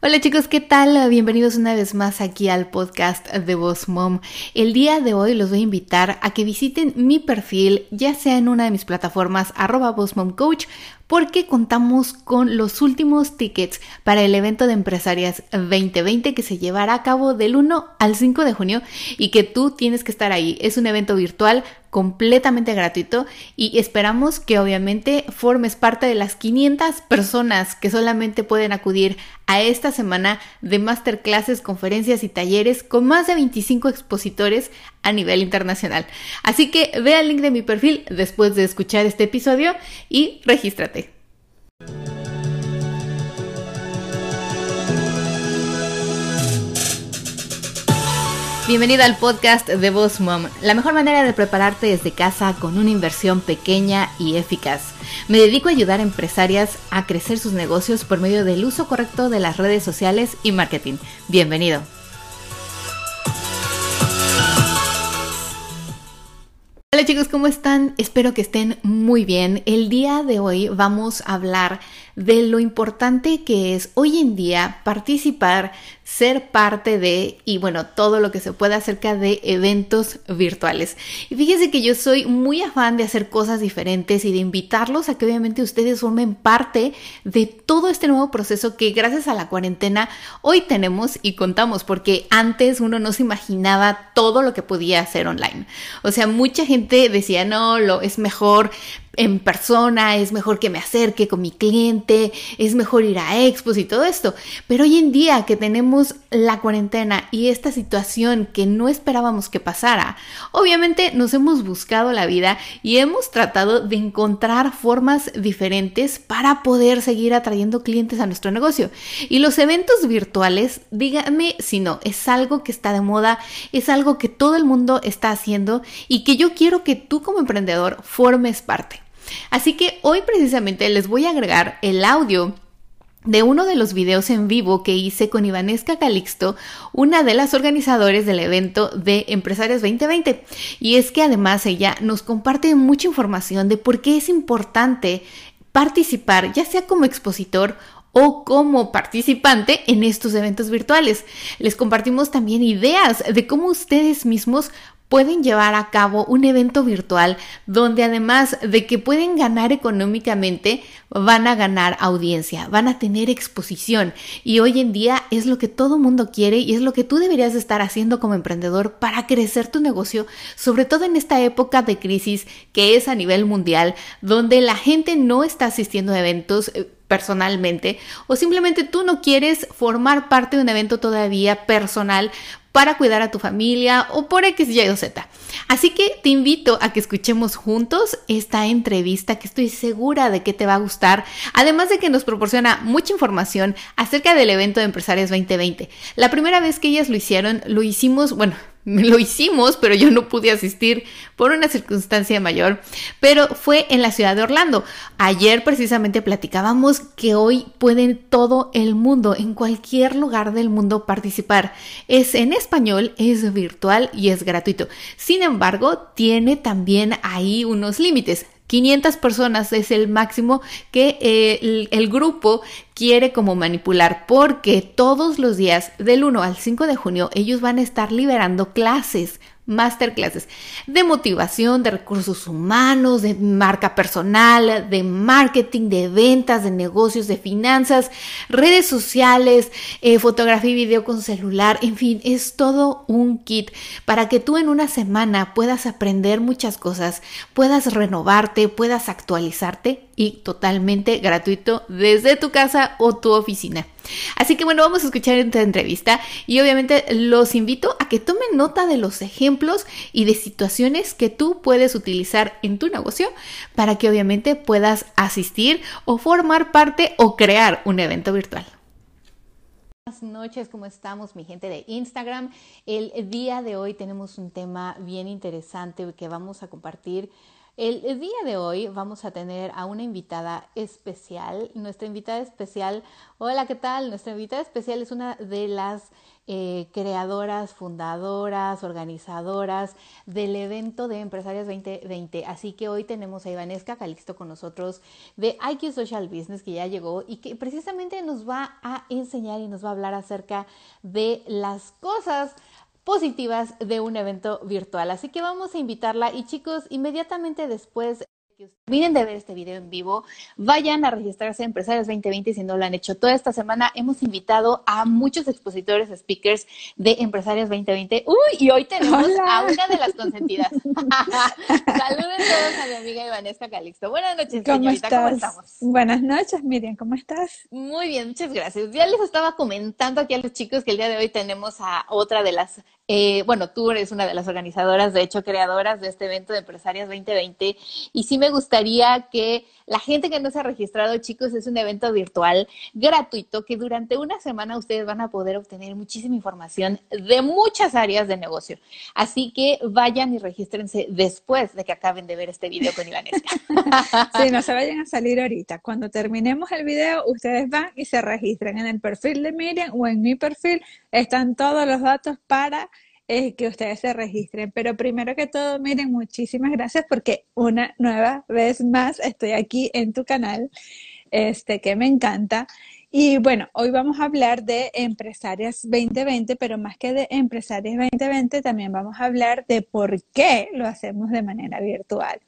Hola chicos, ¿qué tal? Bienvenidos una vez más aquí al podcast de Boss Mom. El día de hoy los voy a invitar a que visiten mi perfil, ya sea en una de mis plataformas arroba Coach porque contamos con los últimos tickets para el evento de empresarias 2020 que se llevará a cabo del 1 al 5 de junio y que tú tienes que estar ahí. Es un evento virtual completamente gratuito y esperamos que obviamente formes parte de las 500 personas que solamente pueden acudir a esta semana de masterclasses, conferencias y talleres con más de 25 expositores a nivel internacional. Así que ve el link de mi perfil después de escuchar este episodio y regístrate. Bienvenida al podcast de Boss Mom, la mejor manera de prepararte desde casa con una inversión pequeña y eficaz. Me dedico a ayudar a empresarias a crecer sus negocios por medio del uso correcto de las redes sociales y marketing. Bienvenido. Hola chicos, ¿cómo están? Espero que estén muy bien. El día de hoy vamos a hablar de lo importante que es hoy en día participar, ser parte de y bueno, todo lo que se pueda acerca de eventos virtuales. Y fíjense que yo soy muy afán de hacer cosas diferentes y de invitarlos a que obviamente ustedes formen parte de todo este nuevo proceso que gracias a la cuarentena hoy tenemos y contamos, porque antes uno no se imaginaba todo lo que podía hacer online. O sea, mucha gente decía, no, lo es mejor en persona, es mejor que me acerque con mi cliente, es mejor ir a expos y todo esto. Pero hoy en día que tenemos la cuarentena y esta situación que no esperábamos que pasara, obviamente nos hemos buscado la vida y hemos tratado de encontrar formas diferentes para poder seguir atrayendo clientes a nuestro negocio. Y los eventos virtuales, díganme si no, es algo que está de moda, es algo que todo el mundo está haciendo y que yo quiero que tú como emprendedor formes parte. Así que hoy precisamente les voy a agregar el audio de uno de los videos en vivo que hice con Ivanesca Calixto, una de las organizadoras del evento de Empresarios 2020. Y es que además ella nos comparte mucha información de por qué es importante participar, ya sea como expositor o como participante en estos eventos virtuales. Les compartimos también ideas de cómo ustedes mismos pueden llevar a cabo un evento virtual donde además de que pueden ganar económicamente, van a ganar audiencia, van a tener exposición. Y hoy en día es lo que todo mundo quiere y es lo que tú deberías estar haciendo como emprendedor para crecer tu negocio, sobre todo en esta época de crisis que es a nivel mundial, donde la gente no está asistiendo a eventos eh, personalmente o simplemente tú no quieres formar parte de un evento todavía personal para cuidar a tu familia o por X, Y o Z. Así que te invito a que escuchemos juntos esta entrevista que estoy segura de que te va a gustar, además de que nos proporciona mucha información acerca del evento de Empresarios 2020. La primera vez que ellas lo hicieron, lo hicimos, bueno, lo hicimos, pero yo no pude asistir por una circunstancia mayor, pero fue en la ciudad de Orlando. Ayer precisamente platicábamos que hoy pueden todo el mundo, en cualquier lugar del mundo participar. Es en español, es virtual y es gratuito. Sin embargo, tiene también ahí unos límites. 500 personas es el máximo que eh, el, el, grupo quiere como manipular porque todos los días del 1 al 5 de junio ellos van a estar liberando clases masterclasses de motivación, de recursos humanos, de marca personal, de marketing, de ventas, de negocios, de finanzas, redes sociales, eh, fotografía y video con celular, en fin, es todo un kit para que tú en una semana puedas aprender muchas cosas, puedas renovarte, puedas actualizarte y totalmente gratuito desde tu casa o tu oficina. Así que bueno, vamos a escuchar esta entrevista y obviamente los invito a que tomen nota de los ejemplos y de situaciones que tú puedes utilizar en tu negocio para que obviamente puedas asistir o formar parte o crear un evento virtual. Buenas noches, ¿cómo estamos mi gente de Instagram? El día de hoy tenemos un tema bien interesante que vamos a compartir El, día de hoy vamos a tener a una invitada especial. Nuestra invitada especial, hola, ¿qué tal? Nuestra invitada especial es una de las eh, creadoras, fundadoras, organizadoras del evento de Empresarias 2020. Así que hoy tenemos a Ivanesca Calixto con nosotros de IQ Social Business, que ya llegó y que precisamente nos va a enseñar y nos va a hablar acerca de las cosas positivas de un evento virtual. Así que vamos a invitarla y chicos, inmediatamente después que terminen de ver este video en vivo, vayan a registrarse en Empresarios 2020 si no lo han hecho. Toda esta semana hemos invitado a muchos expositores, speakers de Empresarios 2020. Uy, y hoy tenemos a una de las consentidas. Saluden todos a mi amiga Ivanesca Calixto. Buenas noches, ¿Cómo señorita. Estás? ¿Cómo estamos? Buenas noches, Miriam. ¿Cómo estás? Muy bien, muchas gracias. Ya les estaba comentando aquí a los chicos que el día de hoy tenemos a otra de las eh, bueno, tú eres una de las organizadoras, de hecho, creadoras de este evento de Empresarias 2020. Y sí me gustaría que la gente que no se ha registrado, chicos, es un evento virtual gratuito que durante una semana ustedes van a poder obtener muchísima información de muchas áreas de negocio. Así que vayan y regístrense después de que acaben de ver este video con Ivanesca. sí, no se vayan a salir ahorita. Cuando terminemos el video, ustedes van y se registran en el perfil de Miriam o en mi perfil. Están todos los datos para eh, que ustedes se registren. Pero primero que todo, miren, muchísimas gracias porque una nueva vez más estoy aquí en tu canal, este que me encanta. Y bueno, hoy vamos a hablar de Empresarias 2020, pero más que de Empresarias 2020, también vamos a hablar de por qué lo hacemos de manera virtual.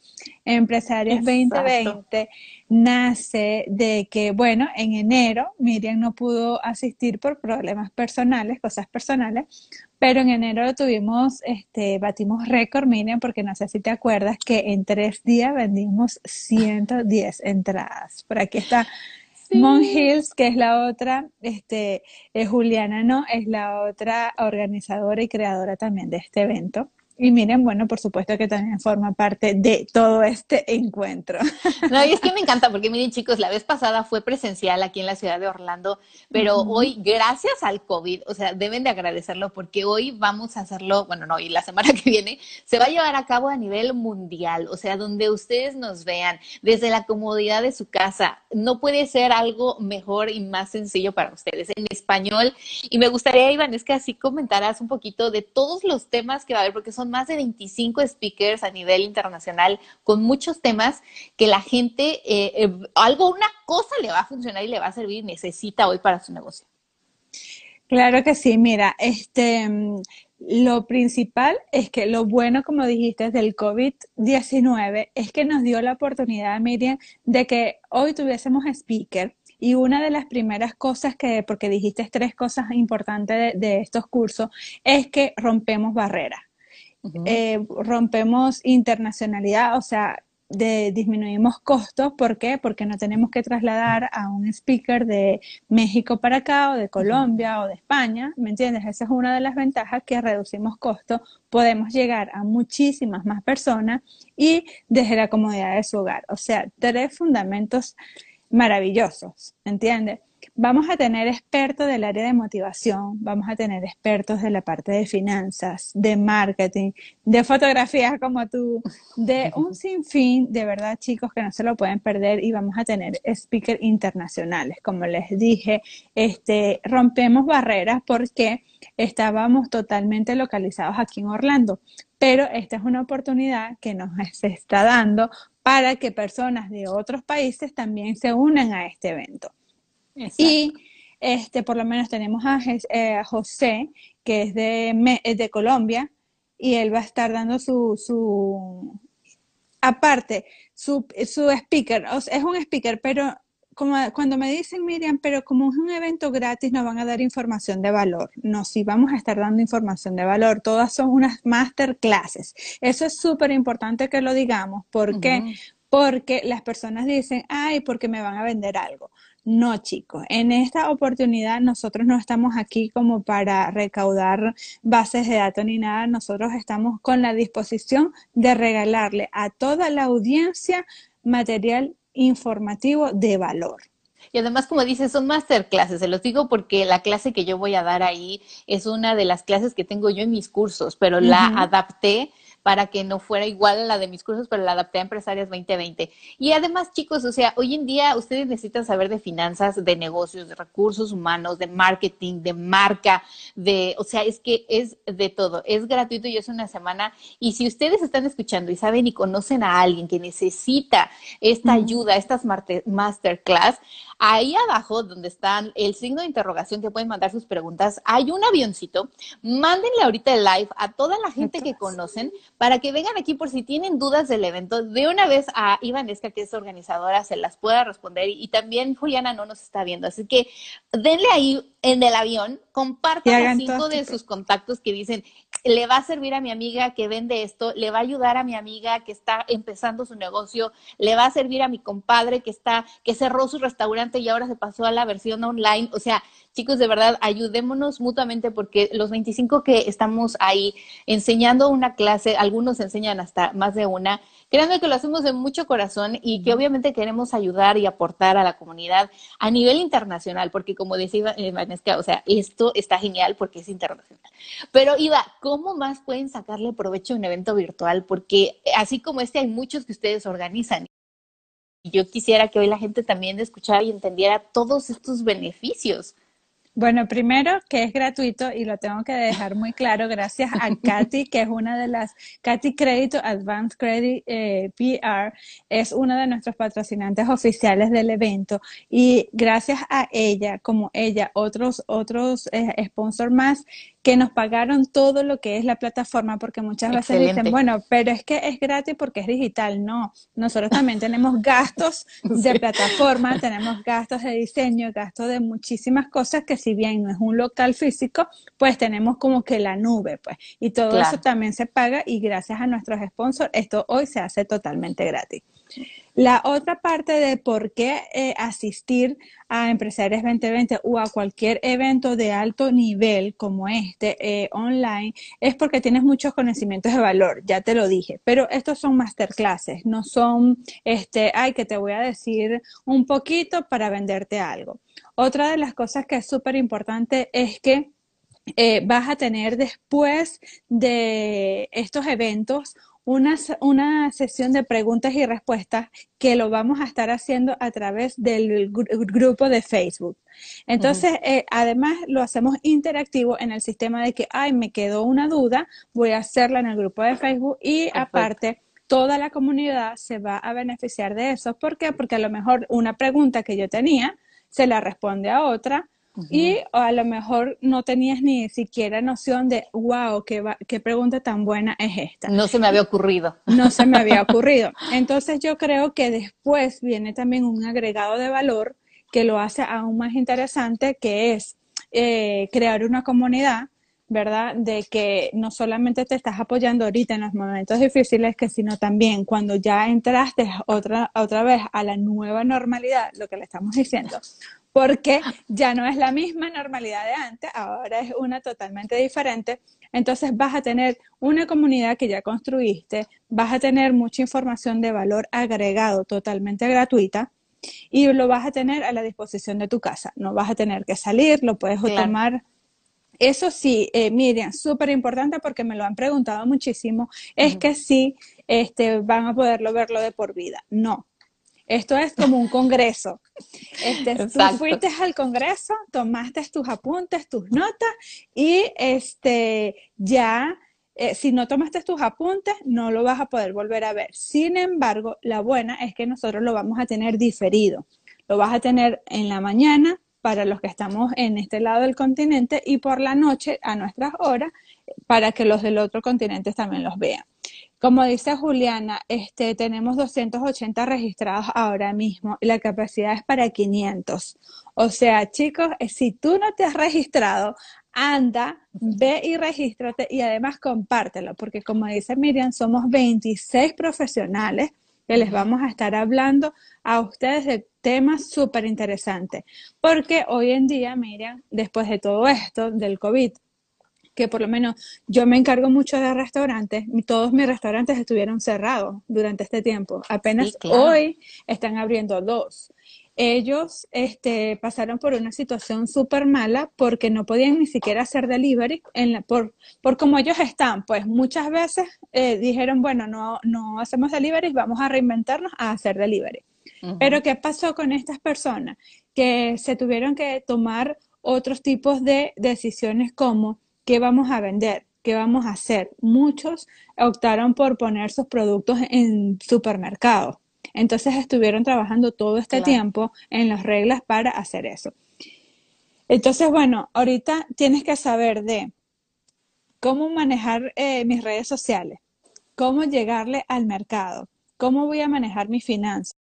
Empresarias 2020 nace de que, bueno, en enero Miriam no pudo asistir por problemas personales, cosas personales, pero en enero tuvimos, este, batimos récord, Miriam, porque no sé si te acuerdas que en tres días vendimos 110 entradas. Por aquí está Mon Hills, que es la otra, este, es Juliana, ¿no? Es la otra organizadora y creadora también de este evento. Y miren, bueno, por supuesto que también forma parte de todo este encuentro. No, y es que me encanta, porque miren chicos, la vez pasada fue presencial aquí en la ciudad de Orlando, pero hoy, gracias al COVID, o sea, deben de agradecerlo, porque hoy vamos a hacerlo, bueno, no, y la semana que viene se va a llevar a cabo a nivel mundial, o sea, donde ustedes nos vean desde la comodidad de su casa. No puede ser algo mejor y más sencillo para ustedes en español. Y me gustaría, Iván, es que así comentaras un poquito de todos los temas que va a haber, porque son más de 25 speakers a nivel internacional con muchos temas que la gente, eh, eh, algo, una cosa le va a funcionar y le va a servir, necesita hoy para su negocio. Claro que sí, mira, este, lo principal es que lo bueno, como dijiste, del COVID-19 es que nos dio la oportunidad, Miriam, de que hoy tuviésemos speaker. Y una de las primeras cosas que, porque dijiste tres cosas importantes de estos cursos, es que rompemos barreras. Eh, rompemos internacionalidad, o sea, de, disminuimos costos. ¿Por qué? Porque no tenemos que trasladar a un speaker de México para acá o de Colombia o de España, ¿me entiendes? Esa es una de las ventajas que reducimos costos, podemos llegar a muchísimas más personas y desde la comodidad de su hogar. O sea, tres fundamentos maravillosos, ¿me entiendes? Vamos a tener expertos del área de motivación, vamos a tener expertos de la parte de finanzas, de marketing, de fotografía como tú, de un sinfín, de verdad chicos que no se lo pueden perder y vamos a tener speakers internacionales. Como les dije, este, rompemos barreras porque estábamos totalmente localizados aquí en Orlando, pero esta es una oportunidad que nos está dando para que personas de otros países también se unan a este evento. Y este, por lo menos tenemos eh, a, José, que es de, de Colombia, y él va a estar dando su, su aparte, su, su speaker, es un speaker, pero como cuando me dicen, Miriam, pero como es un evento gratis, no van a dar información de valor. No, sí vamos a estar dando información de valor. Todas son unas masterclasses. Eso es súper importante que lo digamos. ¿Por qué? Porque las personas dicen, ay, porque me van a vender algo. No, chicos, en esta oportunidad nosotros no estamos aquí como para recaudar bases de datos ni nada, nosotros estamos con la disposición de regalarle a toda la audiencia material informativo de valor. Y además, como dices, son masterclasses, se los digo porque la clase que yo voy a dar ahí es una de las clases que tengo yo en mis cursos, pero la adapté para que no fuera igual a la de mis cursos, pero la adapté a Empresarias 2020. Y además, chicos, o sea, hoy en día ustedes necesitan saber de finanzas, de negocios, de recursos humanos, de marketing, de marca, de, o sea, es que es de todo. Es gratuito y es una semana. Y si ustedes están escuchando y saben y conocen a alguien que necesita esta ayuda, estas masterclass, ahí abajo donde están el signo de interrogación que pueden mandar sus preguntas, hay un avioncito. Mándenle ahorita el live a toda la gente que conocen para que vengan aquí por si tienen dudas del evento. De una vez a Ivanesca, que es organizadora, se las pueda responder. Y también Juliana no nos está viendo. Así que denle ahí en el avión, compartan a cinco de sus contactos que dicen, le va a servir a mi amiga que vende esto, le va a ayudar a mi amiga que está empezando su negocio, le va a servir a mi compadre que está, que cerró su restaurante y ahora se pasó a la versión online. O sea, chicos, de verdad, ayudémonos mutuamente porque los 25 que estamos ahí enseñando una clase, algunos enseñan hasta más de una, créanme que lo hacemos de mucho corazón y que obviamente queremos ayudar y aportar a la comunidad a nivel internacional, porque como decía Vanessa, o sea, esto está genial porque es internacional. Pero Iva, ¿cómo más pueden sacarle provecho a un evento virtual? Porque así como este hay muchos que ustedes organizan. Y yo quisiera que hoy la gente también escuchara y entendiera todos estos beneficios. Bueno, primero que es gratuito y lo tengo que dejar muy claro gracias a Katy, que es una de las, Katy Crédito Advanced Credit eh, PR, es una de nuestros patrocinantes oficiales del evento y gracias a ella, como ella, otros, otros eh, sponsors más, que nos pagaron todo lo que es la plataforma, porque muchas veces dicen, bueno, pero es que es gratis porque es digital. No, nosotros también tenemos gastos de plataforma, tenemos gastos de diseño, gastos de muchísimas cosas que si bien no es un local físico, pues tenemos como que la nube, pues. Y todo eso también se paga y gracias a nuestros sponsors, esto hoy se hace totalmente gratis. La otra parte de por qué eh, asistir a Empresarios 2020 o a cualquier evento de alto nivel como este eh, online es porque tienes muchos conocimientos de valor, ya te lo dije, pero estos son masterclasses, no son, este, ay, que te voy a decir un poquito para venderte algo. Otra de las cosas que es súper importante es que eh, vas a tener después de estos eventos una, una, sesión de preguntas y respuestas que lo vamos a estar haciendo a través del grupo de Facebook. Entonces, eh, además lo hacemos interactivo en el sistema de que, ay, me quedó una duda, voy a hacerla en el grupo de Facebook y aparte toda la comunidad se va a beneficiar de eso. ¿Por qué? Porque a lo mejor una pregunta que yo tenía se la responde a otra y a lo mejor no tenías ni siquiera noción de, wow, qué, qué pregunta tan buena es esta. No se me había ocurrido. No se me había ocurrido. Entonces yo creo que después viene también un agregado de valor que lo hace aún más interesante, que es eh, crear una comunidad, ¿verdad? De que no solamente te estás apoyando ahorita en los momentos difíciles, que sino también cuando ya entraste otra, otra vez a la nueva normalidad, lo que le estamos diciendo, porque ya no es la misma normalidad de antes, ahora es una totalmente diferente. Entonces vas a tener una comunidad que ya construiste, vas a tener mucha información de valor agregado totalmente gratuita y lo vas a tener a la disposición de tu casa. No vas a tener que salir, lo puedes tomar. Eso sí, eh, Miriam, súper importante porque me lo han preguntado muchísimo, es que sí este, van a poderlo verlo de por vida. No, esto es como un congreso. Este, tú fuiste al congreso, tomaste tus apuntes, tus notas y este, ya, eh, si no tomaste tus apuntes, no lo vas a poder volver a ver. Sin embargo, la buena es que nosotros lo vamos a tener diferido. Lo vas a tener en la mañana para los que estamos en este lado del continente y por la noche a nuestras horas para que los del otro continente también los vean. Como dice Juliana, este, tenemos 280 registrados ahora mismo y la capacidad es para 500. O sea, chicos, eh, si tú no te has registrado, anda, ve y regístrate y además compártelo, porque como dice Miriam, somos 26 profesionales que les vamos a estar hablando a ustedes de temas súper interesantes. Porque hoy en día, Miriam, después de todo esto del COVID, que por lo menos yo me encargo mucho de restaurantes, todos mis restaurantes estuvieron cerrados durante este tiempo. Apenas hoy están abriendo dos. ellos este, pasaron por una situación súper mala porque no podían ni siquiera hacer delivery en por, por como ellos están. Pues muchas veces eh, dijeron, bueno, no, no hacemos delivery, vamos a reinventarnos a hacer delivery. Pero ¿qué pasó con estas personas? Que se tuvieron que tomar otros tipos de decisiones como qué vamos a vender, qué vamos a hacer. Muchos optaron por poner sus productos en supermercados. Entonces estuvieron trabajando todo este tiempo en las reglas para hacer eso. Entonces, bueno, ahorita tienes que saber de cómo manejar eh, mis redes sociales, cómo llegarle al mercado, cómo voy a manejar mis finanzas,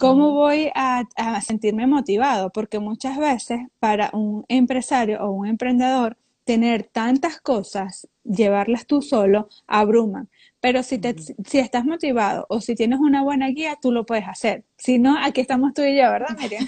cómo voy a, a sentirme motivado, porque muchas veces para un empresario o un emprendedor, tener tantas cosas, llevarlas tú solo, abruman. Pero si, te, si estás motivado o si tienes una buena guía, tú lo puedes hacer. Si no, aquí estamos tú y yo, ¿verdad, Miriam?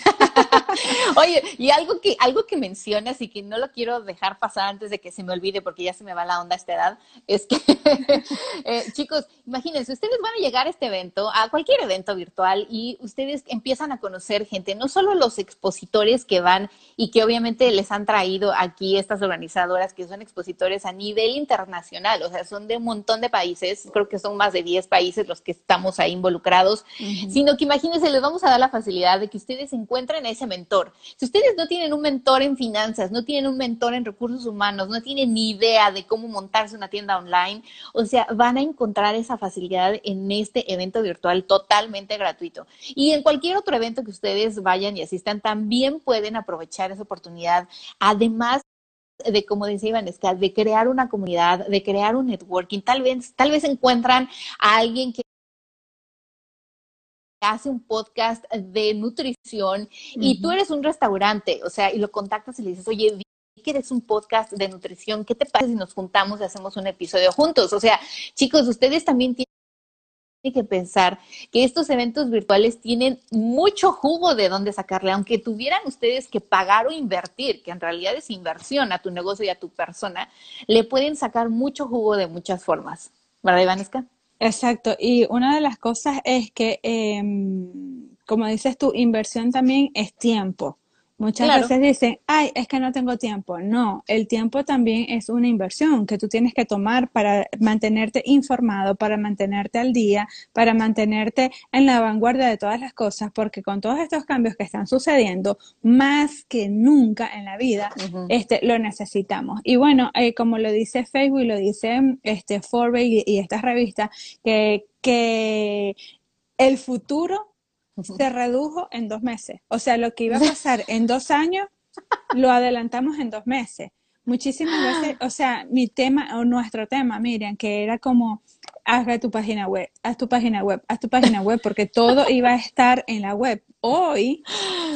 Oye, y algo que, algo que mencionas y que no lo quiero dejar pasar antes de que se me olvide porque ya se me va la onda a esta edad, es que, eh, chicos, imagínense, ustedes van a llegar a este evento, a cualquier evento virtual, y ustedes empiezan a conocer gente, no solo los expositores que van y que obviamente les han traído aquí estas organizadoras que son expositores a nivel internacional, o sea, son de un montón de países, creo que son más de 10 países los que estamos ahí involucrados, sino que imagínense, les vamos a dar la facilidad de que ustedes encuentren a ese mentor. Si ustedes no tienen un mentor en finanzas, no tienen un mentor en recursos humanos, no tienen ni idea de cómo montarse una tienda online, o sea, van a encontrar esa facilidad en este evento virtual totalmente gratuito. Y en cualquier otro evento que ustedes vayan y asistan, también pueden aprovechar esa oportunidad. Además, de, como decía Ivanesca, de crear una comunidad, de crear un networking. Tal vez, tal vez encuentran a alguien que hace un podcast de nutrición y tú eres un restaurante, o sea, y lo contactas y le dices, oye, que eres un podcast de nutrición, ¿qué te pasa si nos juntamos y hacemos un episodio juntos? O sea, chicos, ustedes también tienen que pensar que estos eventos virtuales tienen mucho jugo de dónde sacarle, aunque tuvieran ustedes que pagar o invertir, que en realidad es inversión a tu negocio y a tu persona, le pueden sacar mucho jugo de muchas formas. ¿Verdad, Ivanesca? Exacto. Y una de las cosas es que, em, como dices tú, inversión también es tiempo. Muchas veces dicen, ay, es que no tengo tiempo. No, el tiempo también es una inversión que tú tienes que tomar para mantenerte informado, para mantenerte al día, para mantenerte en la vanguardia de todas las cosas, porque con todos estos cambios que están sucediendo, más que nunca en la vida, este, lo necesitamos. Y bueno, eh, como lo dice Facebook y lo dice este, Forbes y, y estas revistas, que, que el futuro se redujo en dos meses. O sea, lo que iba a pasar en dos años, lo adelantamos en dos meses. Muchísimas veces, o sea, mi tema o nuestro tema, miren, que era como, haz tu página web, haz tu página web, haz tu página web, porque todo iba a estar en la web. Hoy,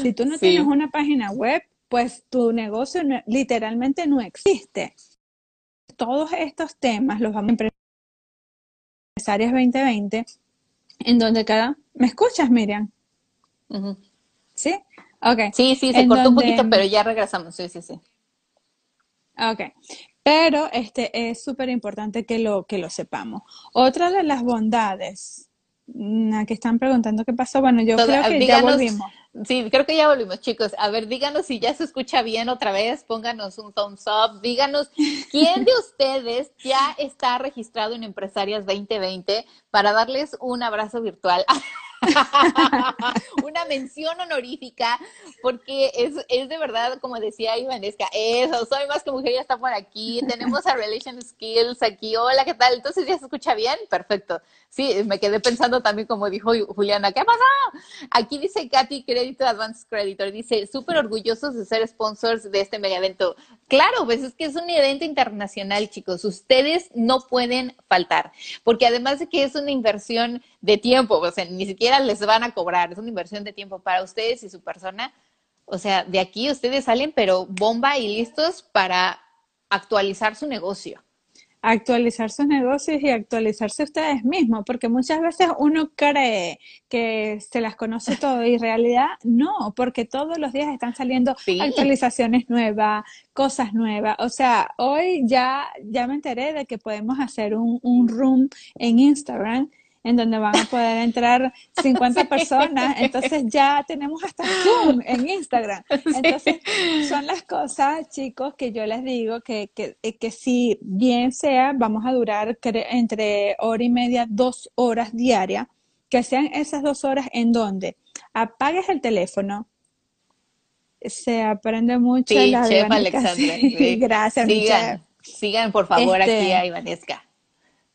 si tú no tienes una página web, pues tu negocio literalmente no existe. Todos estos temas los vamos a empresarias 2020 en donde cada... ¿Me escuchas, Miriam? ¿Sí? Ok. Sí, sí, se cortó un poquito, pero ya regresamos. Sí, sí, sí. Ok. Pero este es súper importante que lo, que lo sepamos. Otra de las bondades, mm, aquí están preguntando qué pasó. Bueno, yo creo que ya volvimos. Sí, creo que ya volvimos, chicos. A ver, díganos si ya se escucha bien otra vez, pónganos un thumbs up, díganos quién de ustedes ya está registrado en Empresarias 2020 para darles un abrazo virtual. una mención honorífica, porque es, es, de verdad, como decía Ivanesca, eso, soy más que mujer, ya está por aquí, tenemos a Relation Skills aquí, hola, ¿qué tal? Entonces, ¿ya se escucha bien? Perfecto. Sí, me quedé pensando también, como dijo Juliana, ¿qué pasó? Aquí dice Katy Crédito Advance Creditor, dice, súper orgullosos de ser sponsors de este mega evento. Claro, pues es que es un evento internacional, chicos, ustedes no pueden faltar, porque además de que es una inversión de tiempo, o sea, ni siquiera les van a cobrar, es una inversión de tiempo para ustedes y su persona. O sea, de aquí ustedes salen, pero bomba y listos para actualizar su negocio actualizar sus negocios y actualizarse ustedes mismos, porque muchas veces uno cree que se las conoce todo y en realidad no, porque todos los días están saliendo actualizaciones nuevas, cosas nuevas. O sea, hoy ya, ya me enteré de que podemos hacer un, un room en Instagram en donde van a poder entrar 50 personas. Entonces ya tenemos hasta Zoom en Instagram. Entonces son las cosas, chicos, que yo les digo que, que, que si bien sea, vamos a durar entre hora y media, dos horas diarias, que sean esas dos horas en donde apagues el teléfono, se aprende mucho sí, la chef Alexandra. Sí. Gracias, sigan, sigan por favor aquí este, a Ivanesca.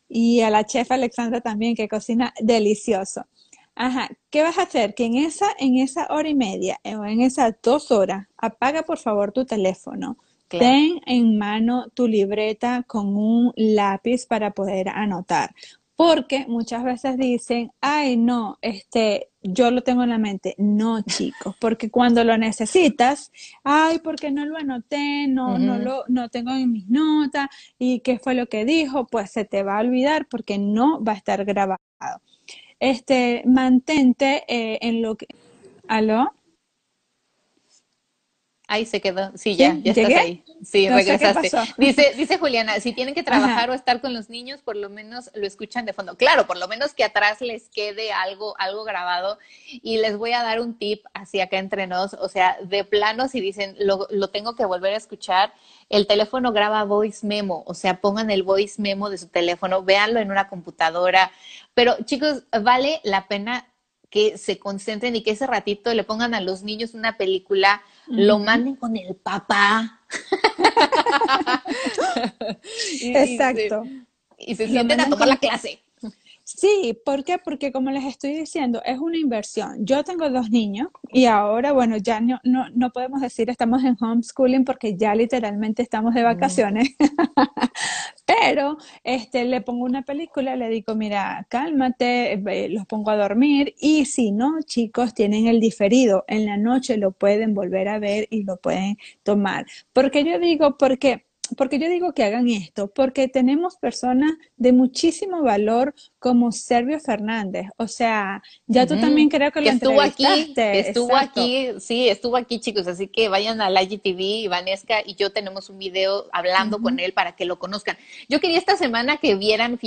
Y a la chef Alexandra también, que cocina delicioso. Ajá, ¿qué vas a hacer? Que en esa, en esa hora y media o en esas dos horas, apaga por favor tu teléfono. Ten en mano tu libreta con un lápiz para poder anotar porque muchas veces dicen, ay, no, este, yo lo tengo en la mente. No, chicos, porque cuando lo necesitas, ay, porque no lo anoté, no, no lo, no tengo en mis notas, y qué fue lo que dijo, pues se te va a olvidar porque no va a estar grabado. Este, mantente eh, en lo que, ¿aló? Ahí se quedó. Sí, ya, ya estás ahí. Sí, regresaste. dice, dice Juliana, si tienen que trabajar o estar con los niños, por lo menos lo escuchan de fondo. Claro, por lo menos que atrás les quede algo, algo grabado. Y les voy a dar un tip hacia acá entre nos. O sea, de plano, si dicen, lo, lo tengo que volver a escuchar, el teléfono graba voice memo. O sea, pongan el voice memo de su teléfono, véanlo en una computadora. Pero chicos, vale la pena que se concentren y que ese ratito le pongan a los niños una película lo manden con el papá. Exacto. Y se, sienten a tomar la clase. Sí, ¿por qué? Porque como les estoy diciendo, es una inversión. Yo tengo dos niños y ahora, bueno, ya no, no, no podemos decir estamos en homeschooling porque ya literalmente estamos de vacaciones. Pero este, le pongo una película, le digo, mira, cálmate, los pongo a dormir y si no, chicos, tienen el diferido. En la noche lo pueden volver a ver y lo pueden tomar. Porque yo digo, porque porque yo digo que hagan esto? Porque tenemos personas de muchísimo valor como Servio Fernández. O sea, ya tú también creo que lo estuvo aquí, estuvo aquí, sí, estuvo aquí, chicos. Así que vayan a la IGTV, Vanesca y yo tenemos un video hablando con él para que lo conozcan. Yo quería esta semana que vieran,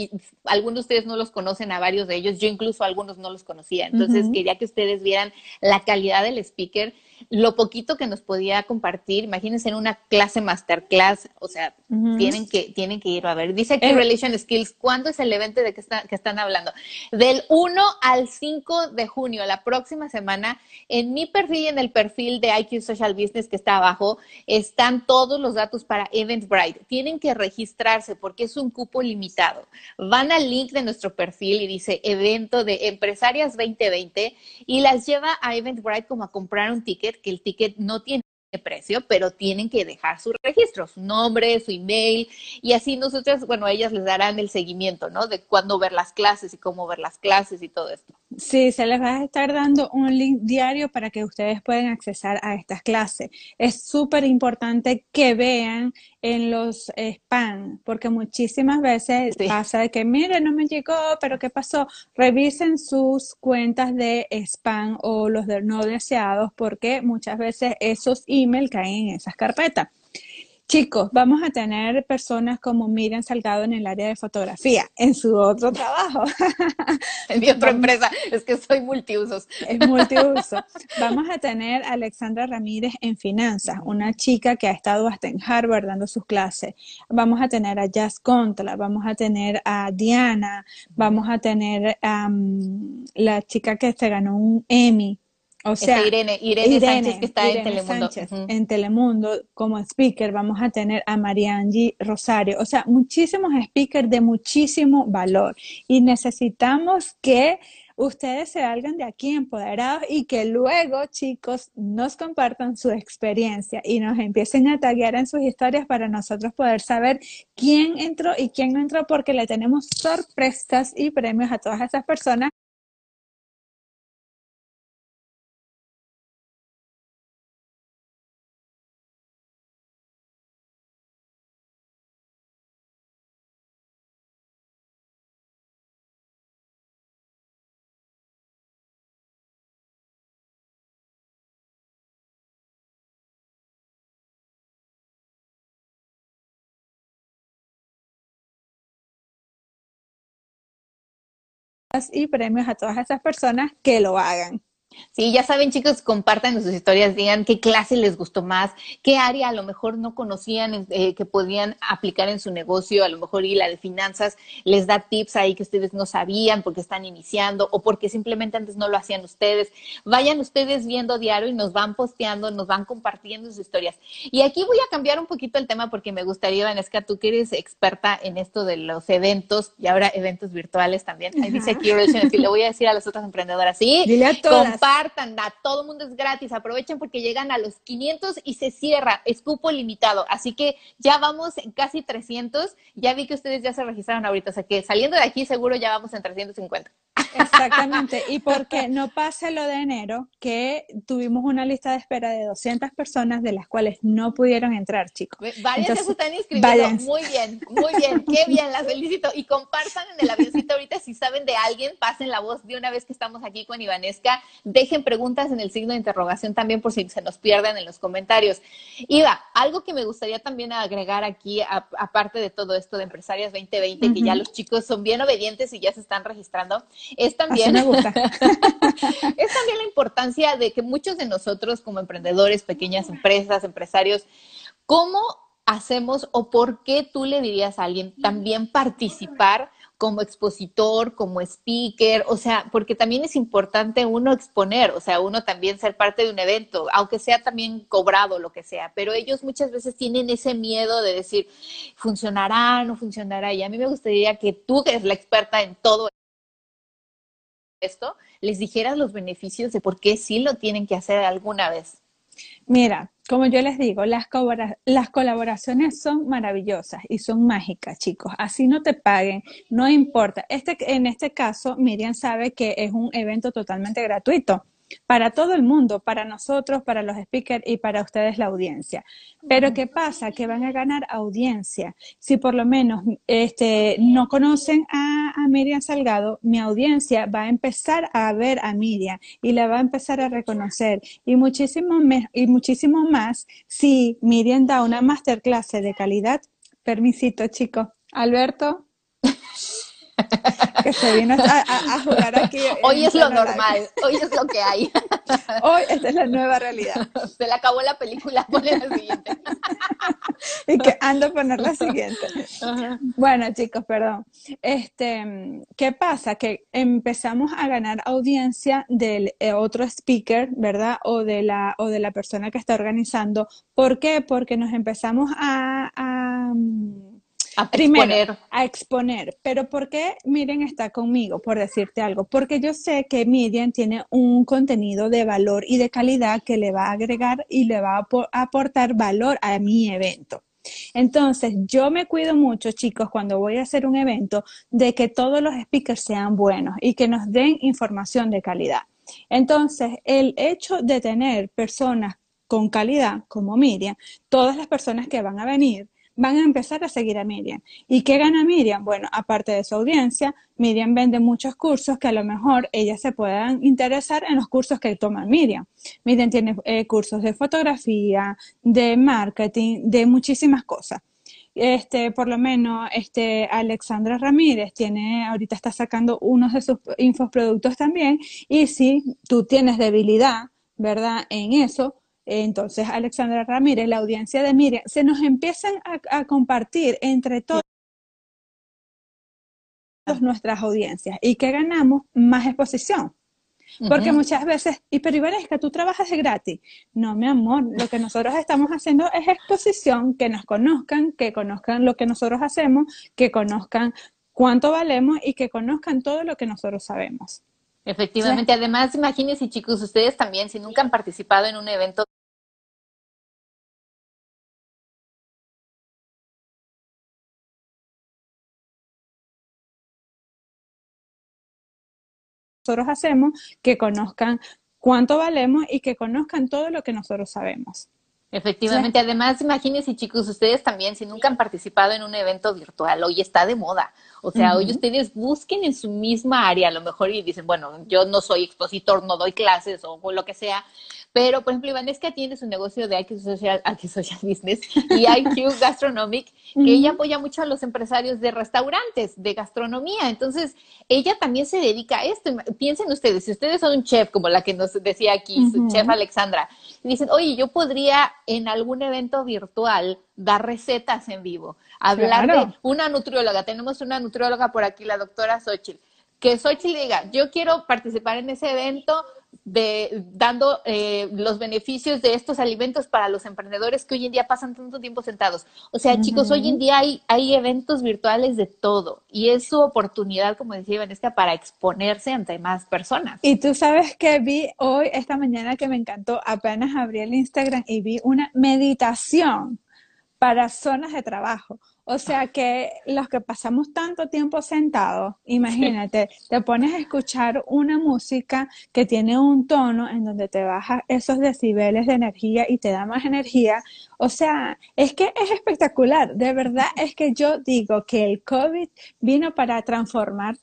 algunos de ustedes no los conocen a varios de ellos, yo incluso a algunos no los conocía. Entonces quería que ustedes vieran la calidad del speaker lo poquito que nos podía compartir, imagínense en una clase masterclass, o sea, tienen, que, tienen que ir a ver. Dice que eh. Relation Skills, ¿cuándo es el evento de que, que están hablando? Del 1 al 5 de junio, la próxima semana, en mi perfil y en el perfil de IQ Social Business que está abajo, están todos los datos para Eventbrite. Tienen que registrarse porque es un cupo limitado. Van al link de nuestro perfil y dice evento de empresarias 2020 y las lleva a Eventbrite como a comprar un ticket que el ticket no tiene precio, pero tienen que dejar su registro, su nombre, su email, y así nosotros, bueno, ellas les darán el seguimiento, ¿no? De cuándo ver las clases y cómo ver las clases y todo esto. Sí, se les va a estar dando un link diario para que ustedes puedan accesar a estas clases. Es súper importante que vean en los spam, porque muchísimas veces pasa de que, mire, no me llegó, pero ¿qué pasó? Revisen sus cuentas de spam o los de no deseados, porque muchas veces esos email caen en esas carpetas. Chicos, vamos a tener personas como Miriam Salgado en el área de fotografía, en su otro trabajo. en mi otra empresa, es que soy multiusos. Es multiuso. Vamos a tener a Alexandra Ramírez en finanzas, una chica que ha estado hasta en Harvard dando sus clases. Vamos a tener a Jazz Contra, vamos a tener a Diana, vamos a tener a la chica que se ganó un Emmy o sea, Irene, Irene, Sánchez que está en Telemundo. En Telemundo como speaker vamos a tener a Mariangi Rosario. O sea, muchísimos speakers de muchísimo valor. Y necesitamos que ustedes se salgan de aquí empoderados y que luego, chicos, nos compartan su experiencia y nos empiecen a taguear en sus historias para nosotros poder saber quién entró y quién no entró, porque le tenemos sorpresas y premios a todas esas personas y premios a todas esas personas que lo hagan. Sí, ya saben, chicos, compartan sus historias, digan qué clase les gustó más, qué área a lo mejor no conocían eh, que podían aplicar en su negocio, a lo mejor y la de finanzas les da tips ahí que ustedes no sabían porque están iniciando o porque simplemente antes no lo hacían ustedes. Vayan ustedes viendo diario y nos van posteando, nos van compartiendo sus historias. Y aquí voy a cambiar un poquito el tema porque me gustaría, Vanesca, tú que eres experta en esto de los eventos y ahora eventos virtuales también. Ahí dice aquí, le voy a decir a las otras emprendedoras, sí, Dile a todas compartan, a todo mundo es gratis, aprovechen porque llegan a los 500 y se cierra, es cupo limitado, así que ya vamos en casi 300, ya vi que ustedes ya se registraron ahorita, o sea que saliendo de aquí seguro ya vamos en 350. Exactamente, y porque no pase lo de enero, que tuvimos una lista de espera de 200 personas de las cuales no pudieron entrar, chicos. Varias se están inscribiendo, muy bien, muy bien, qué bien, las felicito. Y compartan en el avioncito ahorita si saben de alguien, pasen la voz de una vez que estamos aquí con Ivanesca, dejen preguntas en el signo de interrogación también por si se nos pierden en los comentarios. Iva, algo que me gustaría también agregar aquí, aparte de todo esto de Empresarias 2020, que ya los chicos son bien obedientes y ya se están registrando, es también, es también la importancia de que muchos de nosotros como emprendedores, pequeñas empresas, empresarios, ¿cómo hacemos o por qué tú le dirías a alguien también participar como expositor, como speaker, o sea, porque también es importante uno exponer, o sea, uno también ser parte de un evento, aunque sea también cobrado, lo que sea, pero ellos muchas veces tienen ese miedo de decir, funcionará, no funcionará, y a mí me gustaría que tú, que eres la experta en todo esto, les dijeras los beneficios de por qué sí lo tienen que hacer alguna vez. Mira, como yo les digo, las, las colaboraciones son maravillosas y son mágicas, chicos. Así no te paguen, no importa. Este, en este caso, Miriam sabe que es un evento totalmente gratuito para todo el mundo, para nosotros, para los speakers y para ustedes la audiencia. Pero ¿qué pasa? Que van a ganar audiencia. Si por lo menos este, no conocen a, Miriam Salgado, mi audiencia va a empezar a ver a Miriam y la va a empezar a reconocer. Y muchísimo, y muchísimo más si Miriam da una masterclass de calidad. Permisito, chicos. Alberto que se vino a, jugar aquí. Hoy es lo normal, hoy es lo que hay. Hoy esta es la nueva realidad. Se le acabó la película, ponle la siguiente. y que ando a poner la siguiente. Bueno, chicos, perdón. Este, ¿qué pasa? Que empezamos a ganar audiencia del eh, otro speaker, ¿verdad? O de la o de la persona que está organizando. ¿Por qué? Porque nos empezamos a a Primero, a exponer. Pero ¿por qué Miriam está conmigo? Por decirte algo. Porque yo sé que Miriam tiene un contenido de valor y de calidad que le va a agregar y le va a aportar valor a mi evento. Entonces, yo me cuido mucho, chicos, cuando voy a hacer un evento, de que todos los speakers sean buenos y que nos den información de calidad. Entonces, el hecho de tener personas con calidad, como Miriam, todas las personas que van a venir, van a empezar a seguir a Miriam. ¿Y qué gana Miriam? Bueno, aparte de su audiencia, Miriam vende muchos cursos que a lo mejor ellas se puedan interesar en los cursos que toma Miriam. Miriam tiene eh, cursos de fotografía, de marketing, de muchísimas cosas. Este, por lo menos, este, Alexandra Ramírez tiene, ahorita está sacando unos de sus infoproductos también. Y si tú tienes debilidad, ¿verdad? En eso, entonces, Alexandra Ramírez, la audiencia de Miriam, se nos empiezan a, compartir entre todos nuestras audiencias. ¿Y que ganamos? Más exposición. Porque muchas veces, y pero tú trabajas de gratis. No, mi amor, lo que nosotros estamos haciendo es exposición, que nos conozcan, que conozcan lo que nosotros hacemos, que conozcan cuánto valemos y que conozcan todo lo que nosotros sabemos. Efectivamente, además, imagínense chicos, ustedes también, si nunca han participado en un evento nosotros hacemos, que conozcan cuánto valemos y que conozcan todo lo que nosotros sabemos. Efectivamente, además, imagínense chicos, ustedes también, si nunca han participado en un evento virtual, hoy está de moda. O sea, hoy ustedes busquen en su misma área, a lo mejor y dicen, bueno, yo no soy expositor, no doy clases o lo que sea, pero por ejemplo, Ivanesca tiene su negocio de IQ Social, IQ Social Business y IQ Gastronomic, que ella apoya mucho a los empresarios de restaurantes, de gastronomía. Entonces, ella también se dedica a esto. Piensen ustedes, si ustedes son un chef, como la que nos decía aquí, su chef Alexandra, y dicen, oye, yo podría en algún evento virtual dar recetas en vivo, hablar de una nutrióloga. Tenemos una nutrióloga por aquí, la doctora Xochitl que Xochitl diga, yo quiero participar en ese evento de dando eh, los beneficios de estos alimentos para los emprendedores que hoy en día pasan tanto tiempo sentados. O sea, chicos, hoy en día hay, hay eventos virtuales de todo y es su oportunidad, como decía Vanessa, para exponerse ante más personas. Y tú sabes que vi hoy, esta mañana que me encantó, apenas abrí el Instagram y vi una meditación para zonas de trabajo. O sea que los que pasamos tanto tiempo sentados, imagínate, te pones a escuchar una música que tiene un tono en donde te baja esos decibeles de energía y te da más energía. O sea, es que es espectacular. De verdad es que yo digo que el COVID vino para transformar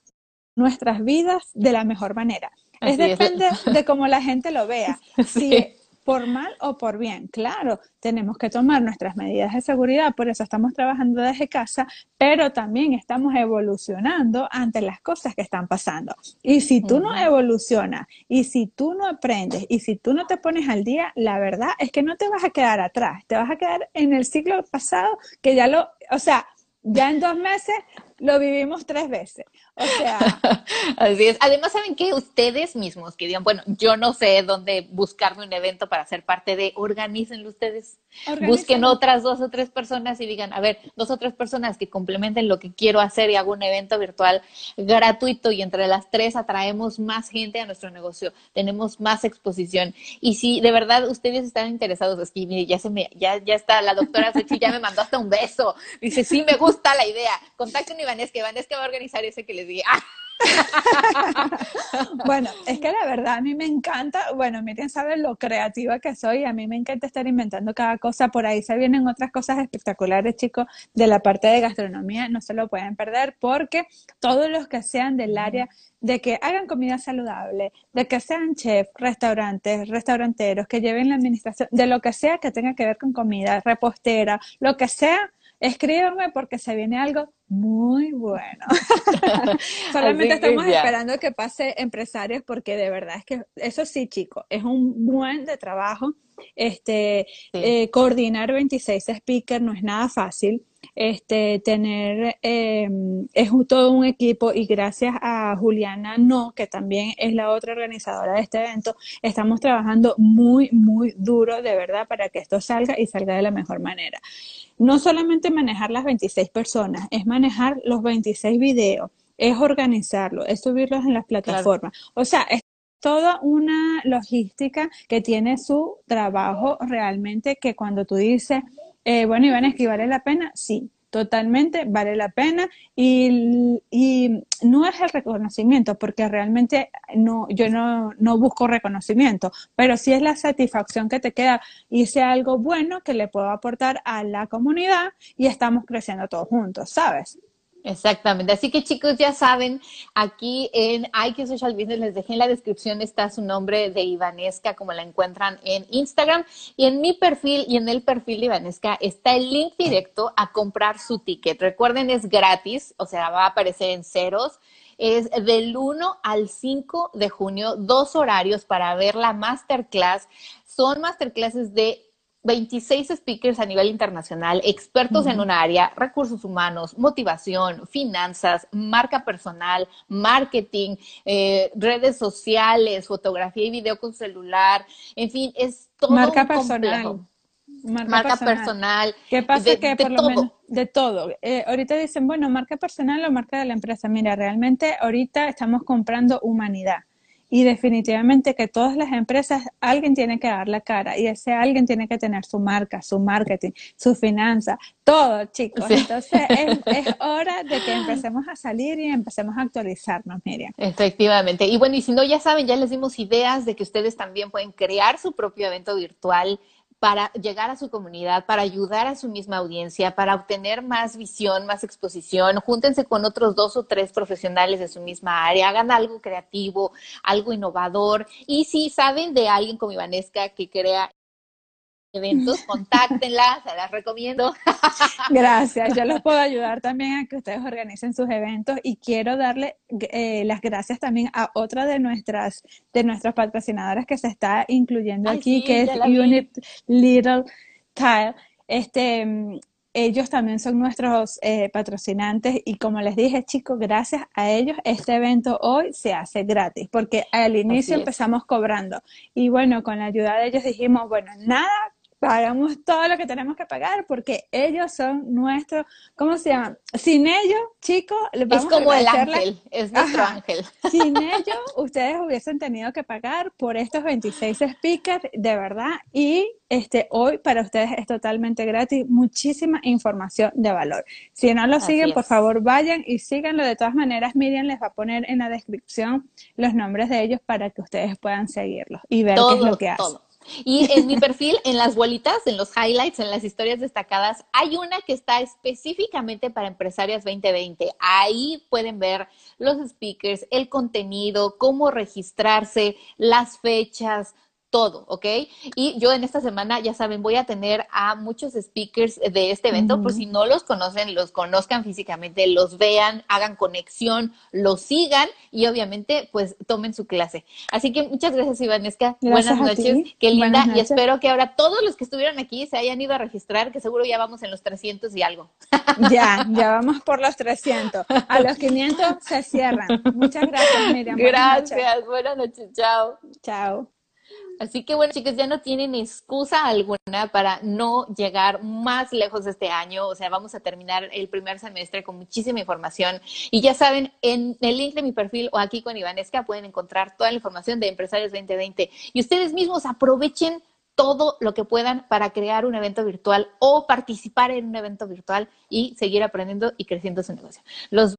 nuestras vidas de la mejor manera. es depende de cómo la gente lo vea. Sí por mal o por bien. Claro, tenemos que tomar nuestras medidas de seguridad, por eso estamos trabajando desde casa, pero también estamos evolucionando ante las cosas que están pasando. Y si tú no evolucionas, y si tú no aprendes, y si tú no te pones al día, la verdad es que no te vas a quedar atrás, te vas a quedar en el ciclo pasado que ya lo, o sea, ya en dos meses lo vivimos tres veces. O sea. Así es. Además, ¿saben que Ustedes mismos que digan, bueno, yo no sé dónde buscarme un evento para ser parte de, organícenlo ustedes. Busquen otras dos o tres personas y digan, a ver, dos o tres personas que complementen lo que quiero hacer y hago un evento virtual gratuito y entre las tres atraemos más gente a nuestro negocio, tenemos más exposición. Y si de verdad ustedes están interesados, es que ya se me, ya, ya está, la doctora Sechi ya me mandó hasta un beso. Dice, sí me gusta la idea. Contacten a Ivanesca, Ivanesca va a organizar ese que les bueno, es que la verdad a mí me encanta, bueno, miren, saben lo creativa que soy, a mí me encanta estar inventando cada cosa, por ahí se vienen otras cosas espectaculares, chicos, de la parte de gastronomía, no se lo pueden perder porque todos los que sean del área de que hagan comida saludable, de que sean chefs, restaurantes, restauranteros, que lleven la administración, de lo que sea que tenga que ver con comida, repostera, lo que sea, escríbanme porque se viene algo muy bueno. Solamente estamos esperando que pase empresarios porque de verdad es que eso sí, chicos, es un buen de trabajo. Este, eh, coordinar 26 speakers no es nada fácil. Este, tener, eh, es todo un equipo y gracias a Juliana No, que también es la otra organizadora de este evento, estamos trabajando muy, muy duro de verdad para que esto salga y salga de la mejor manera no solamente manejar las 26 personas, es manejar los 26 videos, es organizarlo, es subirlos en las plataformas. O sea, es toda una logística que tiene su trabajo realmente que cuando tú dices, eh, bueno, Iván, es que vale la pena, sí, totalmente vale la pena. Y, no es el reconocimiento porque realmente no yo no, no, busco reconocimiento pero sí es la satisfacción que te queda. Hice algo bueno que le puedo aportar a la comunidad y estamos creciendo todos juntos sabes Exactamente. Así que chicos, ya saben, aquí en IQ Social Business les dejé en la descripción está su nombre de Ivanesca, como la encuentran en Instagram. Y en mi perfil y en el perfil de Ivanesca está el link directo a comprar su ticket. Recuerden, es gratis, o sea, va a aparecer en ceros. Es del 1 al 5 de junio, dos horarios para ver la masterclass. Son masterclasses de 26 speakers a nivel internacional, expertos en un área, recursos humanos, motivación, finanzas, marca personal, marketing, eh, redes sociales, fotografía y video con celular, en fin, es todo marca personal. Marca, personal. ¿Qué pasa? que por lo menos de todo. Eh, ahorita dicen, bueno, marca personal o marca de la empresa. Mira, realmente ahorita estamos comprando humanidad y definitivamente que todas las empresas, alguien tiene que dar la cara y ese alguien tiene que tener su marca, su marketing, su finanza, todo, chicos. Entonces es, hora de que empecemos a salir y empecemos a actualizarnos, Miriam. Efectivamente. Y bueno, y si no, ya saben, ya les dimos ideas de que ustedes también pueden crear su propio evento virtual para llegar a su comunidad, para ayudar a su misma audiencia, para obtener más visión, más exposición. Júntense con otros dos o tres profesionales de su misma área, hagan algo creativo, algo innovador. Y si saben de alguien como Ivanesca que crea eventos, contáctenla, se las recomiendo. Gracias, yo los puedo ayudar también a que ustedes organicen sus eventos y quiero darle eh, las gracias también a otra de nuestras de nuestras patrocinadoras que se está incluyendo aquí, que es Unit Little Tile. Este, ellos también son nuestros eh, patrocinantes y como les dije chicos, gracias a ellos este evento hoy se hace gratis porque al inicio empezamos cobrando y bueno, con la ayuda de ellos dijimos, bueno, nada pagamos todo lo que tenemos que pagar porque ellos son nuestros, ¿cómo se llama? Sin ellos, chicos, vamos es como el ángel, es nuestro ángel. Sin ellos, ustedes hubiesen tenido que pagar por estos 26 speakers, de verdad, y este hoy para ustedes es totalmente gratis, muchísima información de valor. Si no lo siguen, por favor vayan y síganlo. De todas maneras, Miriam les va a poner en la descripción los nombres de ellos para que ustedes puedan seguirlos y ver qué es lo que hacen. Y en mi perfil, en las bolitas, en los highlights, en las historias destacadas, hay una que está específicamente para empresarias 2020. Ahí pueden ver los speakers, el contenido, cómo registrarse, las fechas, todo, ¿ok? Y yo en esta semana, ya saben, voy a tener a muchos speakers de este evento, por si no los conocen, los conozcan físicamente, los vean, hagan conexión, los sigan y obviamente pues tomen su clase. Así que muchas gracias Ivanesca, buenas noches, qué linda y espero que ahora todos los que estuvieron aquí se hayan ido a registrar, que seguro ya vamos en los 300 y algo. Ya, ya vamos por los 300. A los 500 se cierran. Muchas gracias Miriam. Gracias, buenas noches, chao. Chao. Así que bueno, chicos, ya no tienen excusa alguna para no llegar más lejos este año. O sea, vamos a terminar el primer semestre con muchísima información. Y ya saben, en el link de mi perfil o aquí con Ivanesca pueden encontrar toda la información de Empresarios 2020. Y ustedes mismos aprovechen todo lo que puedan para crear un evento virtual o participar en un evento virtual y seguir aprendiendo y creciendo su negocio. Los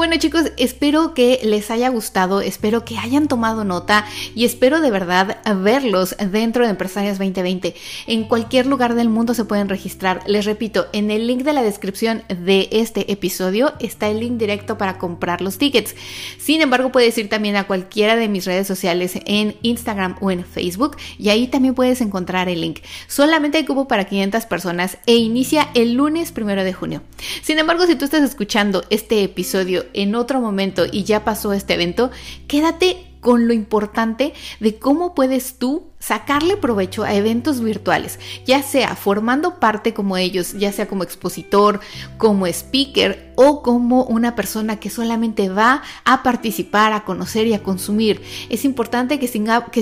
Bueno chicos, espero que les haya gustado, espero que hayan tomado nota y espero de verdad verlos dentro de Empresarias 2020. En cualquier lugar del mundo se pueden registrar. Les repito, en el link de la descripción de este episodio está el link directo para comprar los tickets. Sin embargo, puedes ir también a cualquiera de mis redes sociales en Instagram o en Facebook y ahí también puedes encontrar el link. Solamente hay cubo para 500 personas e inicia el lunes primero de junio. Sin embargo, si tú estás escuchando este episodio en otro momento y ya pasó este evento, quédate con lo importante de cómo puedes tú sacarle provecho a eventos virtuales, ya sea formando parte como ellos, ya sea como expositor, como speaker o como una persona que solamente va a participar, a conocer y a consumir. Es importante que,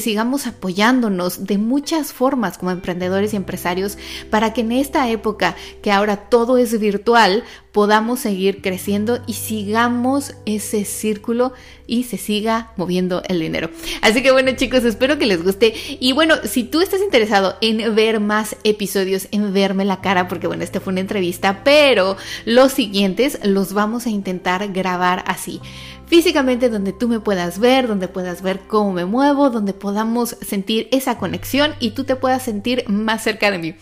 sigamos apoyándonos de muchas formas como emprendedores y empresarios para que en esta época que ahora todo es virtual podamos seguir creciendo y sigamos ese círculo y se siga moviendo el dinero. Así que bueno chicos, espero que les guste y bueno, si tú estás interesado en ver más episodios, en verme la cara, porque bueno, esta fue una entrevista, pero los siguientes los vamos a intentar grabar así físicamente donde tú me puedas ver, donde puedas ver cómo me muevo, donde podamos sentir esa conexión y tú te puedas sentir más cerca de mí.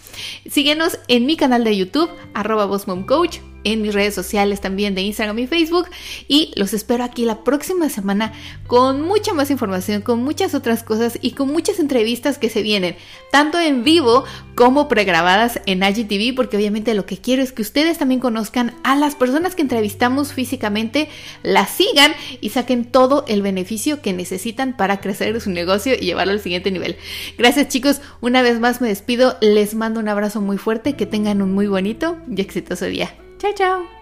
Síguenos en mi canal de YouTube, arroba Coach en mis redes sociales también de Instagram y Facebook y los espero aquí la próxima semana con mucha más información, con muchas otras cosas y con muchas entrevistas que se vienen, tanto en vivo como pregrabadas en IGTV, porque obviamente lo que quiero es que ustedes también conozcan a las personas que entrevistamos físicamente, las sigan y saquen todo el beneficio que necesitan para crecer su negocio y llevarlo al siguiente nivel. Gracias chicos, una vez más me despido, les mando un abrazo muy fuerte, que tengan un muy bonito y exitoso día. Chao, chao.